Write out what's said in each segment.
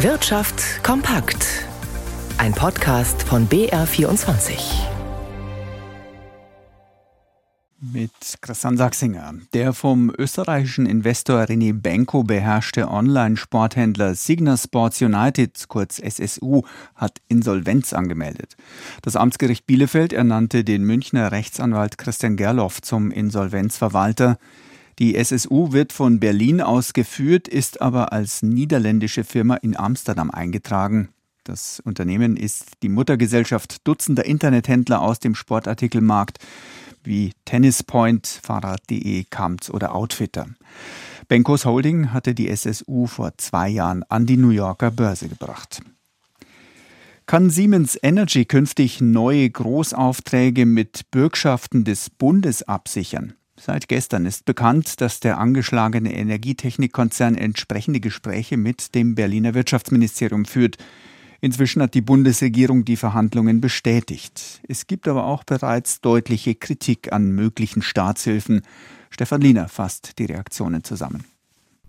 Wirtschaft kompakt. Ein Podcast von BR24. Mit Christian Sachsinger. Der vom österreichischen Investor René Benko beherrschte Online-Sporthändler Signa Sports United, kurz SSU, hat Insolvenz angemeldet. Das Amtsgericht Bielefeld ernannte den Münchner Rechtsanwalt Christian Gerloff zum Insolvenzverwalter. Die SSU wird von Berlin aus geführt, ist aber als niederländische Firma in Amsterdam eingetragen. Das Unternehmen ist die Muttergesellschaft dutzender Internethändler aus dem Sportartikelmarkt wie Tennispoint, Fahrrad.de, Kamps oder Outfitter. Benkos Holding hatte die SSU vor zwei Jahren an die New Yorker Börse gebracht. Kann Siemens Energy künftig neue Großaufträge mit Bürgschaften des Bundes absichern? Seit gestern ist bekannt, dass der angeschlagene Energietechnikkonzern entsprechende Gespräche mit dem Berliner Wirtschaftsministerium führt. Inzwischen hat die Bundesregierung die Verhandlungen bestätigt. Es gibt aber auch bereits deutliche Kritik an möglichen Staatshilfen. Stefan Liener fasst die Reaktionen zusammen.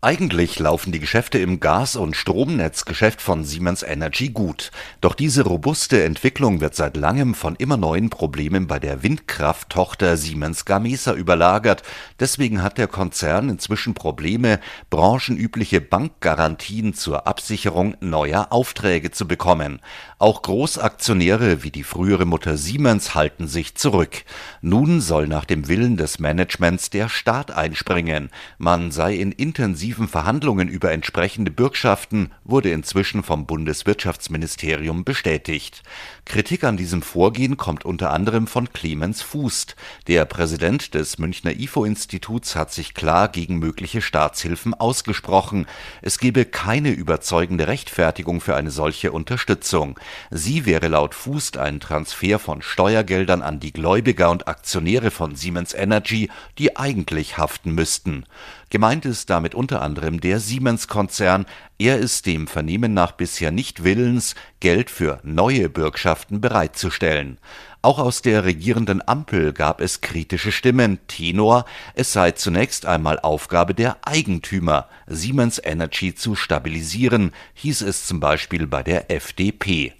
Eigentlich laufen die Geschäfte im Gas- und Stromnetzgeschäft von Siemens Energy gut. Doch diese robuste Entwicklung wird seit langem von immer neuen Problemen bei der Windkrafttochter Siemens Gamesa überlagert. Deswegen hat der Konzern inzwischen Probleme, branchenübliche Bankgarantien zur Absicherung neuer Aufträge zu bekommen. Auch Großaktionäre wie die frühere Mutter Siemens halten sich zurück. Nun soll nach dem Willen des Managements der Staat einspringen. Man sei in intensiv intensiven Verhandlungen über entsprechende Bürgschaften wurde inzwischen vom Bundeswirtschaftsministerium bestätigt. Kritik an diesem Vorgehen kommt unter anderem von Clemens Fußt. Der Präsident des Münchner IFO-Instituts hat sich klar gegen mögliche Staatshilfen ausgesprochen. Es gebe keine überzeugende Rechtfertigung für eine solche Unterstützung. Sie wäre laut Fußt ein Transfer von Steuergeldern an die Gläubiger und Aktionäre von Siemens Energy, die eigentlich haften müssten. Gemeint ist damit unter anderem der Siemens-Konzern. Er ist dem Vernehmen nach bisher nicht willens, Geld für neue Bürgschaften bereitzustellen. Auch aus der regierenden Ampel gab es kritische Stimmen. Tenor, es sei zunächst einmal Aufgabe der Eigentümer, Siemens Energy zu stabilisieren, hieß es zum Beispiel bei der FDP.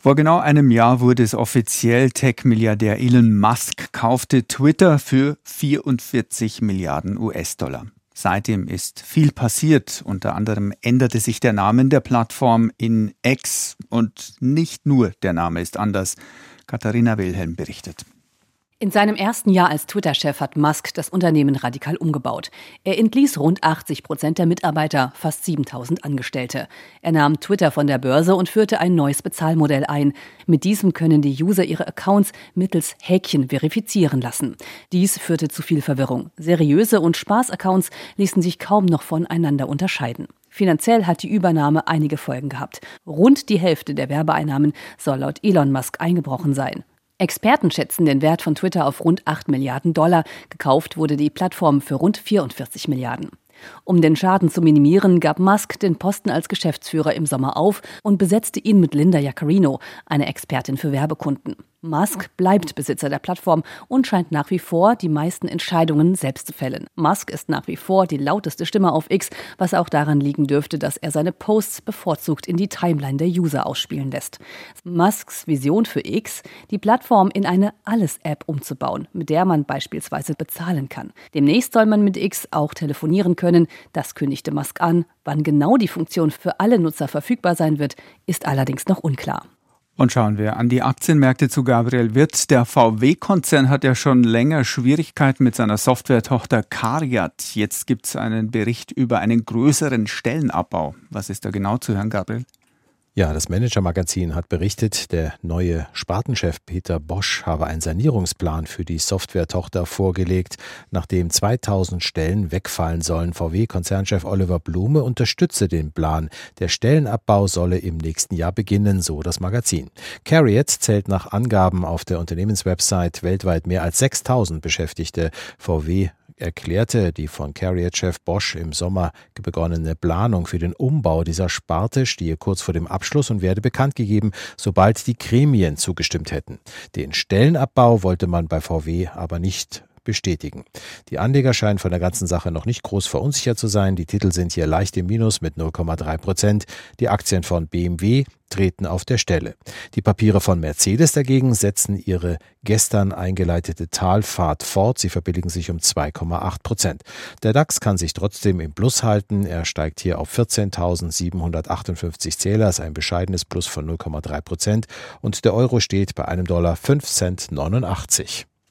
Vor genau einem Jahr wurde es offiziell, Tech-Milliardär Elon Musk kaufte Twitter für 44 Milliarden US-Dollar. Seitdem ist viel passiert. Unter anderem änderte sich der Name der Plattform in X und nicht nur der Name ist anders. Katharina Wilhelm berichtet. In seinem ersten Jahr als Twitter-Chef hat Musk das Unternehmen radikal umgebaut. Er entließ rund 80 Prozent der Mitarbeiter, fast 7000 Angestellte. Er nahm Twitter von der Börse und führte ein neues Bezahlmodell ein. Mit diesem können die User ihre Accounts mittels Häkchen verifizieren lassen. Dies führte zu viel Verwirrung. Seriöse und Spaß-Accounts ließen sich kaum noch voneinander unterscheiden. Finanziell hat die Übernahme einige Folgen gehabt. Rund die Hälfte der Werbeeinnahmen soll laut Elon Musk eingebrochen sein. Experten schätzen den Wert von Twitter auf rund 8 Milliarden Dollar. Gekauft wurde die Plattform für rund 44 Milliarden. Um den Schaden zu minimieren, gab Musk den Posten als Geschäftsführer im Sommer auf und besetzte ihn mit Linda Jaccarino, eine Expertin für Werbekunden. Musk bleibt Besitzer der Plattform und scheint nach wie vor die meisten Entscheidungen selbst zu fällen. Musk ist nach wie vor die lauteste Stimme auf X, was auch daran liegen dürfte, dass er seine Posts bevorzugt in die Timeline der User ausspielen lässt. Musks Vision für X, die Plattform in eine Alles-App umzubauen, mit der man beispielsweise bezahlen kann. Demnächst soll man mit X auch telefonieren können. Das kündigte Musk an. Wann genau die Funktion für alle Nutzer verfügbar sein wird, ist allerdings noch unklar. Und schauen wir an die Aktienmärkte zu Gabriel Wirtz. Der VW-Konzern hat ja schon länger Schwierigkeiten mit seiner Softwaretochter Cariat. Jetzt gibt es einen Bericht über einen größeren Stellenabbau. Was ist da genau zu hören, Gabriel? Ja, das Manager-Magazin hat berichtet, der neue Spartenchef Peter Bosch habe einen Sanierungsplan für die Softwaretochter vorgelegt, nachdem 2000 Stellen wegfallen sollen. VW-Konzernchef Oliver Blume unterstütze den Plan. Der Stellenabbau solle im nächsten Jahr beginnen, so das Magazin. Carriot zählt nach Angaben auf der Unternehmenswebsite weltweit mehr als 6000 Beschäftigte. VW erklärte die von Carrier-Chef Bosch im Sommer begonnene Planung für den Umbau dieser Sparte stehe kurz vor dem Abschluss und werde bekannt gegeben, sobald die Gremien zugestimmt hätten. Den Stellenabbau wollte man bei VW aber nicht bestätigen. Die Anleger scheinen von der ganzen Sache noch nicht groß verunsichert zu sein. Die Titel sind hier leicht im Minus mit 0,3 Prozent. Die Aktien von BMW treten auf der Stelle. Die Papiere von Mercedes dagegen setzen ihre gestern eingeleitete Talfahrt fort. Sie verbilligen sich um 2,8 Prozent. Der DAX kann sich trotzdem im Plus halten. Er steigt hier auf 14.758 Zähler, ist ein bescheidenes Plus von 0,3 Prozent. Und der Euro steht bei einem Dollar 5 Cent 89.